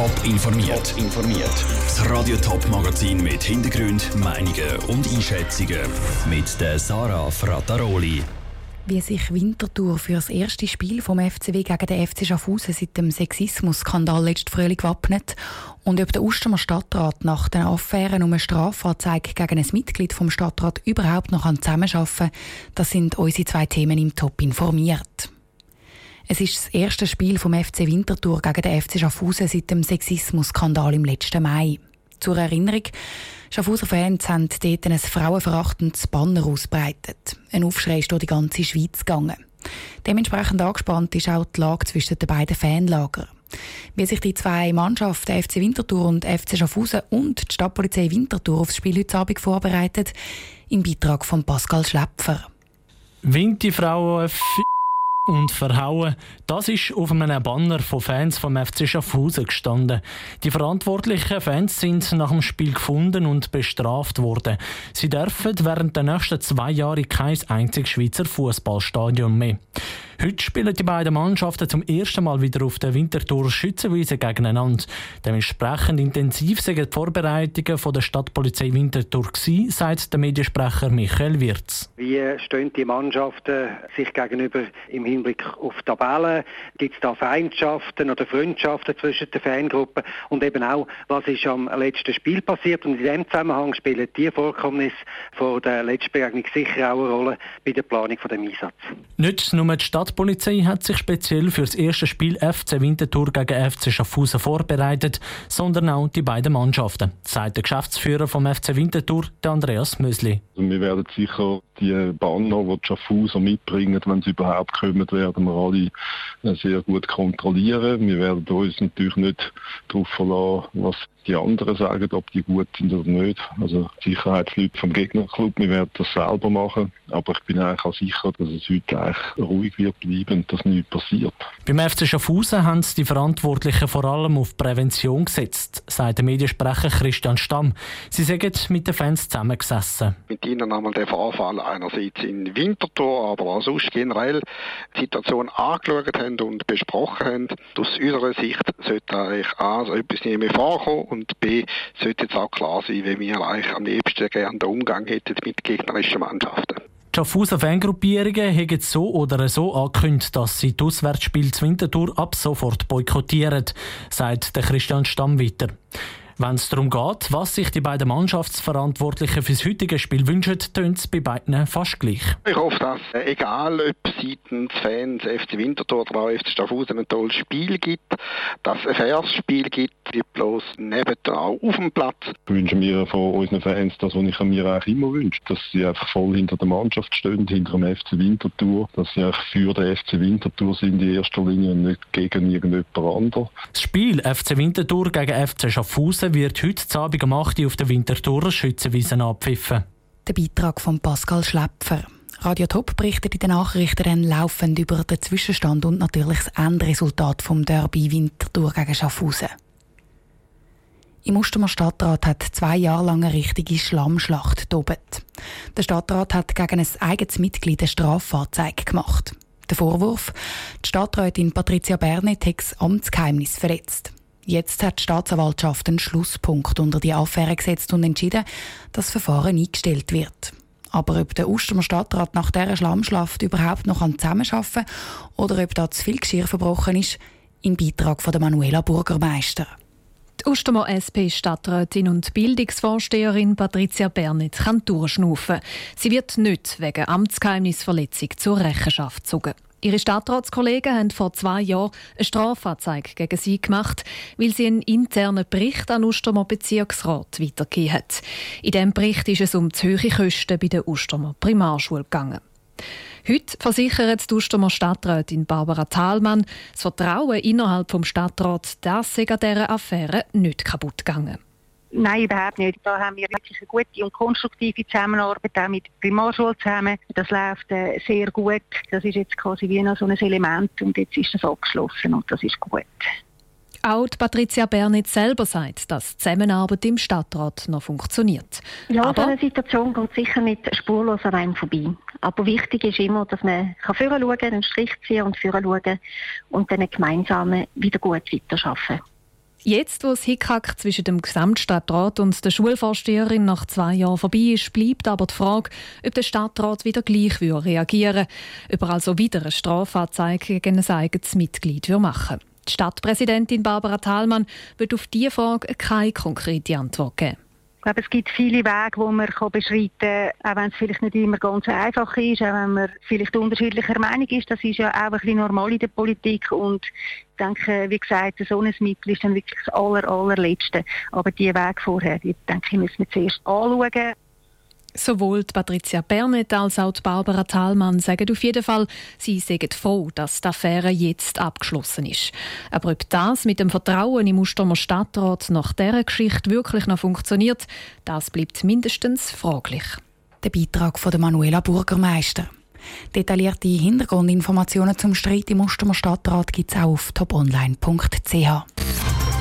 Top informiert. informiert. Das Radio Top Magazin mit Hintergrund, Meinungen und Einschätzungen mit der Sarah Frataroli. Wie sich Winterthur für das erste Spiel vom FCW gegen den FC Schaffhausen seit dem Sexismus-Skandal letzten Frühling gewappnet und ob der Ustermer Stadtrat nach den Affären um eine Strafanzeige gegen ein Mitglied vom Stadtrat überhaupt noch zusammenarbeiten kann, das sind unsere zwei Themen im Top informiert. Es ist das erste Spiel vom FC Winterthur gegen den FC Schaffhausen seit dem Sexismus-Skandal im letzten Mai. Zur Erinnerung, Schaffhauser Fans haben dort ein frauenverachtendes Banner ausbreitet. Ein Aufschrei ist durch die ganze Schweiz gegangen. Dementsprechend angespannt ist auch die Lage zwischen den beiden Fanlagern. Wie sich die zwei Mannschaften, FC Winterthur und FC Schaffhausen und die Stadtpolizei Winterthur aufs Spiel heute Abend vorbereitet, im Beitrag von Pascal Schläpfer. Winterfrauen und verhauen. Das ist auf einem Banner von Fans vom FC Schaffhausen gestanden. Die verantwortlichen Fans sind nach dem Spiel gefunden und bestraft worden. Sie dürfen während der nächsten zwei Jahre kein einziges Schweizer Fußballstadion mehr. Heute spielen die beiden Mannschaften zum ersten Mal wieder auf der Winterthur Schützenwiese gegeneinander. Dementsprechend intensiv sind die Vorbereitungen von der Stadtpolizei Winterthur gewesen, sagt der Mediensprecher Michael Wirz. Wie stehen die Mannschaften sich gegenüber im Hinblick auf Tabellen? Gibt es da Feindschaften oder Freundschaften zwischen den Fangruppen? Und eben auch, was ist am letzten Spiel passiert? Und in diesem Zusammenhang spielen die Vorkommnisse vor der letzten Begegnung sicher auch eine Rolle bei der Planung des Einsatzes. Nicht nur die Stadt Staatspolizei hat sich speziell für das erste Spiel FC Winterthur gegen FC Schaffhausen vorbereitet, sondern auch die beiden Mannschaften, sagt der Geschäftsführer vom FC Winterthur, Andreas Mösli. Also wir werden sicher die Banner, die die Schaffhauser mitbringen, wenn sie überhaupt kommen, werden wir alle äh, sehr gut kontrollieren. Wir werden uns natürlich nicht darauf verlassen, was die anderen sagen, ob die gut sind oder nicht. Also die Sicherheitsleute vom Gegnerclub, wir werden das selber machen. Aber ich bin eigentlich auch sicher, dass es heute eigentlich ruhig wird bleiben und dass nichts passiert. Beim FC Schaffhausen haben die Verantwortlichen vor allem auf Prävention gesetzt, sagt der Mediensprecher Christian Stamm. Sie sagen mit den Fans zusammengesessen. Mit ihnen einmal den Vorfall einerseits in Winterthur, aber auch sonst generell die Situation angeschaut haben und besprochen haben. Aus unserer Sicht sollte eigentlich A, so etwas nicht mehr vorkommen und B, sollte jetzt auch klar sein, wie wir eigentlich am liebsten gerne den Umgang hätten mit gegnerischen Mannschaften. Die Schaffhauser Fangruppierungen haben so oder so angekündigt, dass sie das Auswärtsspiel zur Winterthur ab sofort boykottieren, sagt der Christian Stamm weiter. Wenn es darum geht, was sich die beiden Mannschaftsverantwortlichen für das heutige Spiel wünschen, tönt es bei beiden fast gleich. Ich hoffe, dass äh, egal ob seitens Fans FC Winterthur oder auch FC Schaffhausen ein tolles Spiel gibt, dass es ein faires Spiel gibt, wie bloß neben auch auf dem Platz. Ich wünsche mir von unseren Fans das, was ich mir eigentlich immer wünsche, dass sie einfach voll hinter der Mannschaft stehen, hinter dem FC Winterthur, dass sie einfach für den FC Winterthur sind in erster Linie und nicht gegen irgendjemand anderen. Das Spiel FC Winterthur gegen FC Schaffhausen wird heute Abend um 8 Uhr auf der Winterthurer Schützenwiese abpfiffen. Der Beitrag von Pascal Schläpfer. Radio Top berichtet in den Nachrichten dann laufend über den Zwischenstand und natürlich das Endresultat vom Derby Winterthur gegen Schaffhausen. Im Ostermer Stadtrat hat zwei Jahre lang eine richtige Schlammschlacht tobt. Der Stadtrat hat gegen ein eigenes Mitglied eine Strafanzeige gemacht. Der Vorwurf, die Stadträtin Patricia Bernet hat das Amtsgeheimnis verletzt. Jetzt hat die Staatsanwaltschaft einen Schlusspunkt unter die Affäre gesetzt und entschieden, dass das Verfahren eingestellt wird. Aber ob der Ostermer Stadtrat nach dieser Schlammschlacht überhaupt noch zusammenarbeiten kann oder ob da zu viel Geschirr verbrochen ist, im Beitrag von der Manuela Burgermeister. Die Ostermer SP-Stadträtin und Bildungsvorsteherin Patricia Bernet kann durchschnaufen. Sie wird nicht wegen Amtsgeheimnisverletzung zur Rechenschaft gezogen. Ihre Stadtratskollegen haben vor zwei Jahren eine Strafanzeige gegen sie gemacht, weil sie einen internen Bericht an Ostermer Bezirksrat weitergegeben hat. In diesem Bericht ist es um zu hohe Kosten bei der Ostermer Primarschule gegangen. Heute versichert die Ostermer Stadträtin Barbara Thalmann, das Vertrauen innerhalb des Stadtrats, das sei an dieser Affäre nicht kaputt gegangen. Nein, überhaupt nicht. Da haben wir wirklich eine gute und konstruktive Zusammenarbeit auch mit der Primarschule zusammen. Das läuft äh, sehr gut. Das ist jetzt quasi wie noch so ein Element und jetzt ist das abgeschlossen und das ist gut. Auch Patricia Bernit selber sagt, dass die Zusammenarbeit im Stadtrat noch funktioniert. Ja, Aber so eine Situation geht sicher nicht spurlos an einem vorbei. Aber wichtig ist immer, dass man vorher schauen einen Strich ziehen und vorher schauen und dann gemeinsam wieder gut weiterarbeiten Jetzt, wo das Hickhack zwischen dem Gesamtstadtrat und der Schulvorsteherin nach zwei Jahren vorbei ist, bleibt aber die Frage, ob der Stadtrat wieder gleich reagieren würde, ob er also wieder eine Strafanzeige gegen ein eigenes Mitglied machen würde. Die Stadtpräsidentin Barbara Thalmann wird auf diese Frage keine konkrete Antwort geben. Ich glaube, es gibt viele Wege, die man beschreiten kann, auch wenn es vielleicht nicht immer ganz einfach ist, auch wenn man vielleicht unterschiedlicher Meinung ist. Das ist ja auch ein bisschen normal in der Politik und ich denke, wie gesagt, so ein Mittel ist dann wirklich das aller, allerletzte. Aber die Wege vorher, die denke ich, müssen wir zuerst anschauen. Sowohl Patricia Bernet als auch Barbara Thalmann sagen auf jeden Fall, sie sind froh, dass die Affäre jetzt abgeschlossen ist. Aber ob das mit dem Vertrauen im Ustomer Stadtrat nach dieser Geschichte wirklich noch funktioniert, das bleibt mindestens fraglich. Der Beitrag von Manuela Bürgermeister. Detaillierte Hintergrundinformationen zum Streit im Ustomer Stadtrat gibt es auch auf toponline.ch.